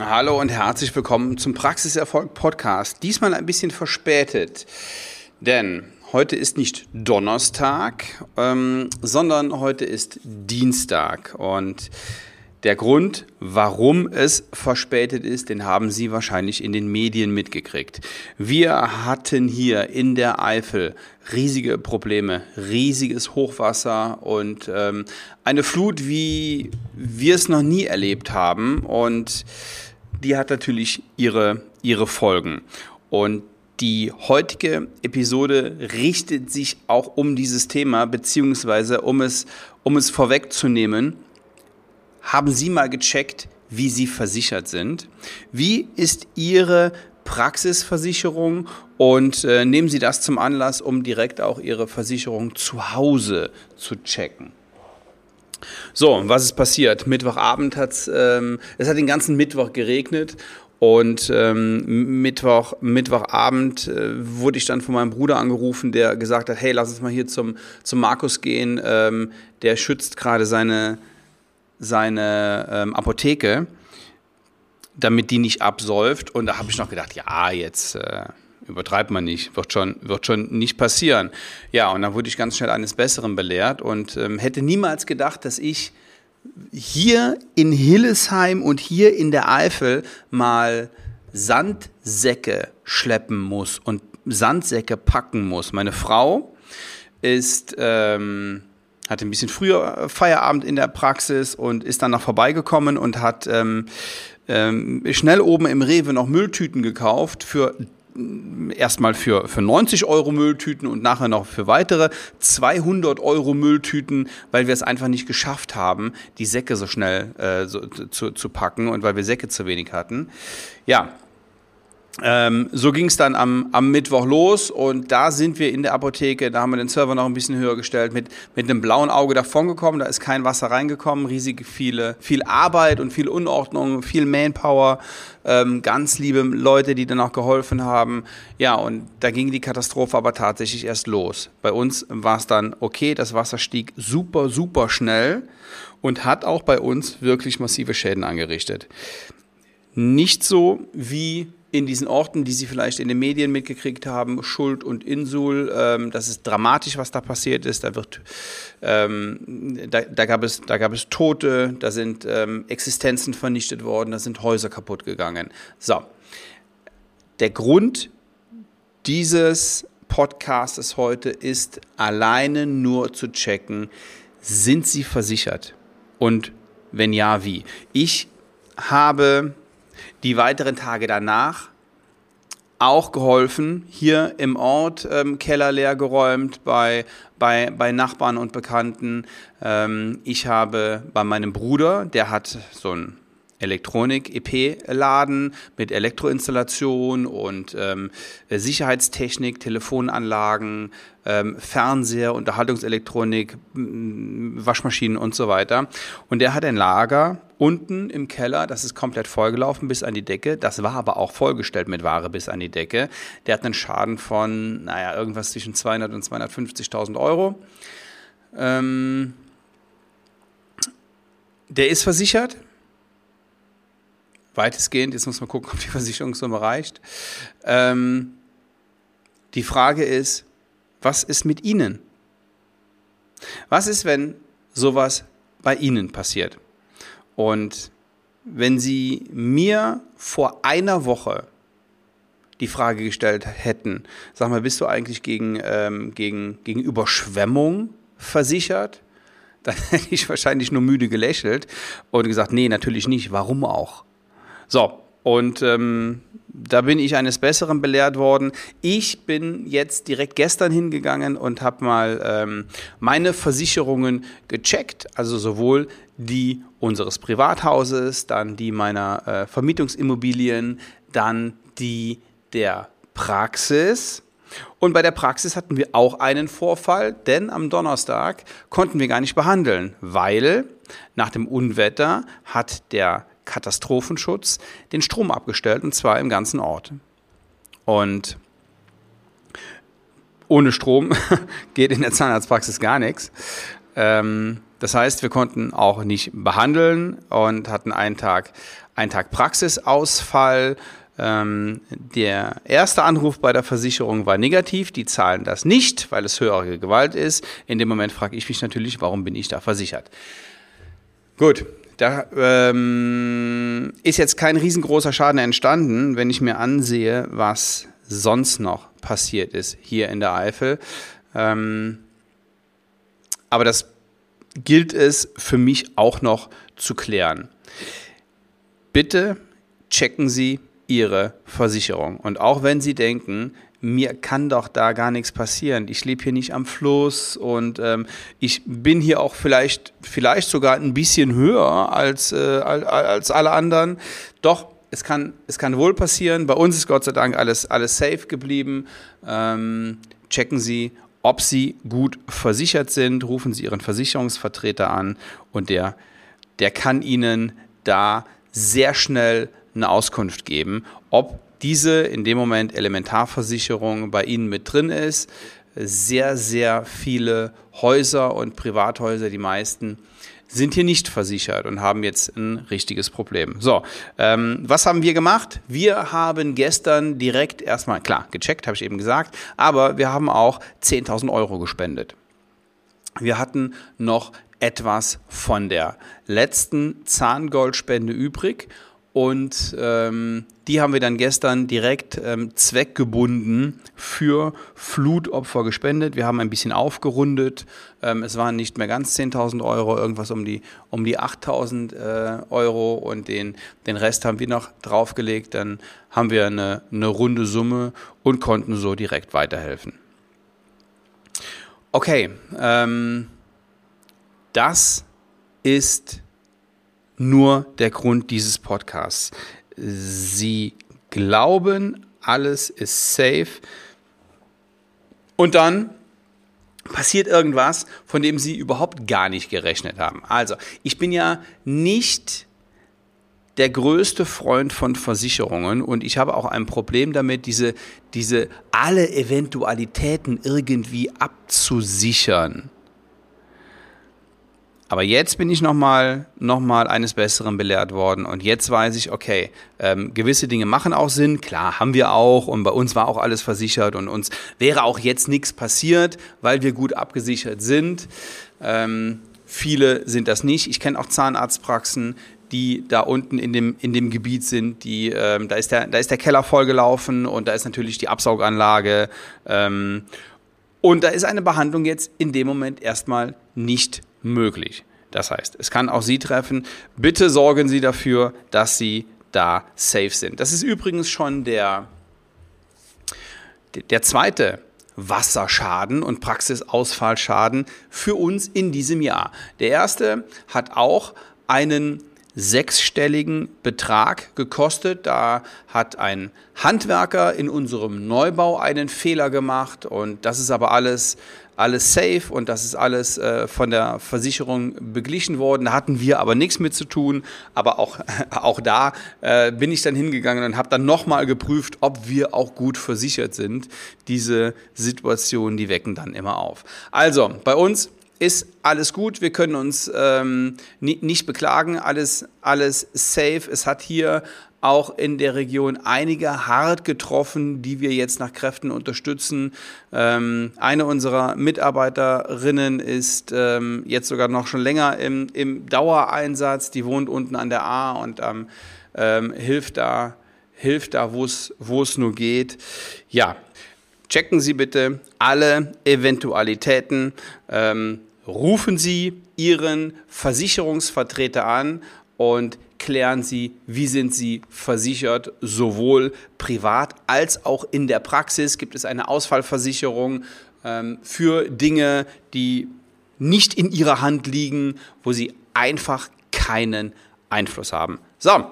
Hallo und herzlich willkommen zum Praxiserfolg Podcast. Diesmal ein bisschen verspätet, denn heute ist nicht Donnerstag, ähm, sondern heute ist Dienstag und der Grund, warum es verspätet ist, den haben Sie wahrscheinlich in den Medien mitgekriegt. Wir hatten hier in der Eifel riesige Probleme, riesiges Hochwasser und ähm, eine Flut, wie wir es noch nie erlebt haben. Und die hat natürlich ihre, ihre Folgen. Und die heutige Episode richtet sich auch um dieses Thema, beziehungsweise um es, um es vorwegzunehmen haben Sie mal gecheckt, wie Sie versichert sind? Wie ist Ihre Praxisversicherung und äh, nehmen Sie das zum Anlass, um direkt auch Ihre Versicherung zu Hause zu checken. So, was ist passiert? Mittwochabend hat es, ähm, es hat den ganzen Mittwoch geregnet und ähm, Mittwoch, Mittwochabend äh, wurde ich dann von meinem Bruder angerufen, der gesagt hat, hey, lass uns mal hier zum, zum Markus gehen, ähm, der schützt gerade seine, seine ähm, Apotheke, damit die nicht absäuft. Und da habe ich noch gedacht, ja, jetzt äh, übertreibt man nicht, wird schon, wird schon nicht passieren. Ja, und dann wurde ich ganz schnell eines Besseren belehrt und ähm, hätte niemals gedacht, dass ich hier in Hillesheim und hier in der Eifel mal Sandsäcke schleppen muss und Sandsäcke packen muss. Meine Frau ist ähm, hatte ein bisschen früher Feierabend in der Praxis und ist dann noch vorbeigekommen und hat ähm, ähm, schnell oben im Rewe noch Mülltüten gekauft für erstmal für, für 90 Euro Mülltüten und nachher noch für weitere 200 Euro Mülltüten, weil wir es einfach nicht geschafft haben, die Säcke so schnell äh, so, zu, zu packen und weil wir Säcke zu wenig hatten. Ja, ähm, so ging es dann am, am Mittwoch los und da sind wir in der Apotheke, da haben wir den Server noch ein bisschen höher gestellt, mit, mit einem blauen Auge davongekommen, da ist kein Wasser reingekommen, riesig viele, viel Arbeit und viel Unordnung, viel Manpower, ähm, ganz liebe Leute, die dann auch geholfen haben. Ja, und da ging die Katastrophe aber tatsächlich erst los. Bei uns war es dann okay, das Wasser stieg super, super schnell und hat auch bei uns wirklich massive Schäden angerichtet. Nicht so wie in diesen Orten, die Sie vielleicht in den Medien mitgekriegt haben, Schuld und Insul, ähm, das ist dramatisch, was da passiert ist. Da, wird, ähm, da, da, gab, es, da gab es Tote, da sind ähm, Existenzen vernichtet worden, da sind Häuser kaputt gegangen. So, der Grund dieses Podcasts heute ist alleine nur zu checken, sind Sie versichert? Und wenn ja, wie? Ich habe die weiteren Tage danach auch geholfen, hier im Ort ähm, Keller leer geräumt, bei, bei, bei Nachbarn und Bekannten. Ähm, ich habe bei meinem Bruder, der hat so ein Elektronik-EP-Laden mit Elektroinstallation und ähm, Sicherheitstechnik, Telefonanlagen, ähm, Fernseher, Unterhaltungselektronik, Waschmaschinen und so weiter. Und der hat ein Lager unten im Keller, das ist komplett vollgelaufen bis an die Decke. Das war aber auch vollgestellt mit Ware bis an die Decke. Der hat einen Schaden von, naja, irgendwas zwischen 200 und 250.000 Euro. Ähm, der ist versichert weitestgehend. Jetzt muss man gucken, ob die Versicherungssumme reicht. Ähm, die Frage ist, was ist mit Ihnen? Was ist, wenn sowas bei Ihnen passiert? Und wenn Sie mir vor einer Woche die Frage gestellt hätten, sag mal, bist du eigentlich gegen, ähm, gegen, gegen Überschwemmung versichert? Dann hätte ich wahrscheinlich nur müde gelächelt und gesagt, nee, natürlich nicht. Warum auch? So, und ähm, da bin ich eines Besseren belehrt worden. Ich bin jetzt direkt gestern hingegangen und habe mal ähm, meine Versicherungen gecheckt, also sowohl die unseres Privathauses, dann die meiner äh, Vermietungsimmobilien, dann die der Praxis. Und bei der Praxis hatten wir auch einen Vorfall, denn am Donnerstag konnten wir gar nicht behandeln, weil nach dem Unwetter hat der Katastrophenschutz den Strom abgestellt und zwar im ganzen Ort. Und ohne Strom geht in der Zahnarztpraxis gar nichts. Ähm, Das heißt, wir konnten auch nicht behandeln und hatten einen Tag, einen Tag Praxisausfall. Ähm, der erste Anruf bei der Versicherung war negativ. Die zahlen das nicht, weil es höhere Gewalt ist. In dem Moment frage ich mich natürlich, warum bin ich da versichert? Gut, da ähm, ist jetzt kein riesengroßer Schaden entstanden, wenn ich mir ansehe, was sonst noch passiert ist hier in der Eifel. Ähm, aber das gilt es für mich auch noch zu klären. Bitte checken Sie Ihre Versicherung. Und auch wenn Sie denken, mir kann doch da gar nichts passieren. Ich lebe hier nicht am Fluss und ähm, ich bin hier auch vielleicht, vielleicht sogar ein bisschen höher als, äh, als alle anderen. Doch, es kann, es kann wohl passieren. Bei uns ist Gott sei Dank alles, alles safe geblieben. Ähm, checken Sie, ob Sie gut versichert sind. Rufen Sie Ihren Versicherungsvertreter an und der, der kann Ihnen da sehr schnell eine Auskunft geben, ob diese in dem Moment Elementarversicherung bei Ihnen mit drin ist. Sehr, sehr viele Häuser und Privathäuser, die meisten, sind hier nicht versichert und haben jetzt ein richtiges Problem. So, ähm, was haben wir gemacht? Wir haben gestern direkt erstmal, klar, gecheckt, habe ich eben gesagt, aber wir haben auch 10.000 Euro gespendet. Wir hatten noch etwas von der letzten Zahngoldspende übrig und ähm, die haben wir dann gestern direkt ähm, zweckgebunden für Flutopfer gespendet. Wir haben ein bisschen aufgerundet. Ähm, es waren nicht mehr ganz 10.000 Euro, irgendwas um die, um die 8.000 äh, Euro und den, den Rest haben wir noch draufgelegt. Dann haben wir eine, eine runde Summe und konnten so direkt weiterhelfen. Okay, ähm, das ist nur der Grund dieses Podcasts. Sie glauben, alles ist safe. Und dann passiert irgendwas, von dem sie überhaupt gar nicht gerechnet haben. Also, ich bin ja nicht der größte Freund von Versicherungen und ich habe auch ein Problem damit, diese, diese alle Eventualitäten irgendwie abzusichern. Aber jetzt bin ich nochmal noch mal eines Besseren belehrt worden und jetzt weiß ich, okay, ähm, gewisse Dinge machen auch Sinn, klar, haben wir auch und bei uns war auch alles versichert und uns wäre auch jetzt nichts passiert, weil wir gut abgesichert sind. Ähm, viele sind das nicht. Ich kenne auch Zahnarztpraxen, die da unten in dem, in dem Gebiet sind, die, ähm, da, ist der, da ist der Keller vollgelaufen und da ist natürlich die Absauganlage. Ähm, und da ist eine Behandlung jetzt in dem Moment erstmal nicht möglich. Das heißt, es kann auch Sie treffen. Bitte sorgen Sie dafür, dass Sie da safe sind. Das ist übrigens schon der, der zweite Wasserschaden und Praxisausfallschaden für uns in diesem Jahr. Der erste hat auch einen sechsstelligen Betrag gekostet. Da hat ein Handwerker in unserem Neubau einen Fehler gemacht und das ist aber alles alles safe und das ist alles äh, von der Versicherung beglichen worden. Da hatten wir aber nichts mit zu tun. Aber auch, auch da äh, bin ich dann hingegangen und habe dann nochmal geprüft, ob wir auch gut versichert sind. Diese Situationen, die wecken dann immer auf. Also, bei uns ist alles gut, wir können uns ähm, nicht beklagen, alles, alles safe. Es hat hier auch in der Region einige hart getroffen, die wir jetzt nach Kräften unterstützen. Ähm, eine unserer Mitarbeiterinnen ist ähm, jetzt sogar noch schon länger im, im Dauereinsatz, die wohnt unten an der A und ähm, hilft da, hilft da, wo es nur geht. Ja, checken Sie bitte alle Eventualitäten. Ähm, rufen Sie Ihren Versicherungsvertreter an und klären Sie, wie sind Sie versichert, sowohl privat als auch in der Praxis. Gibt es eine Ausfallversicherung ähm, für Dinge, die nicht in Ihrer Hand liegen, wo Sie einfach keinen Einfluss haben. So,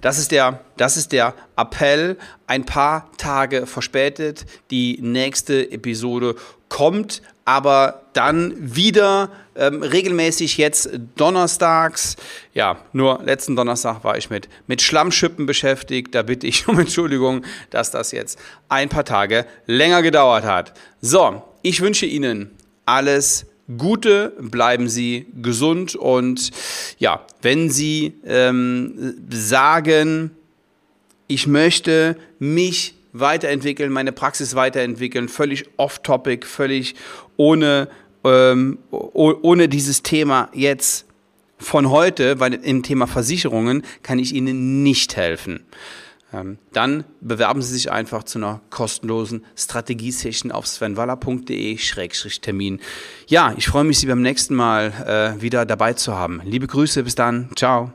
das ist, der, das ist der Appell. Ein paar Tage verspätet. Die nächste Episode kommt aber dann wieder ähm, regelmäßig jetzt donnerstags. Ja, nur letzten Donnerstag war ich mit, mit Schlammschippen beschäftigt. Da bitte ich um Entschuldigung, dass das jetzt ein paar Tage länger gedauert hat. So, ich wünsche Ihnen alles Gute, bleiben Sie gesund und ja, wenn Sie ähm, sagen, ich möchte mich weiterentwickeln, meine Praxis weiterentwickeln, völlig off-topic, völlig ohne, ähm, ohne dieses Thema jetzt von heute, weil im Thema Versicherungen kann ich Ihnen nicht helfen. Ähm, dann bewerben Sie sich einfach zu einer kostenlosen Strategiesession auf svenwaller.de-termin. Ja, ich freue mich, Sie beim nächsten Mal äh, wieder dabei zu haben. Liebe Grüße, bis dann. Ciao.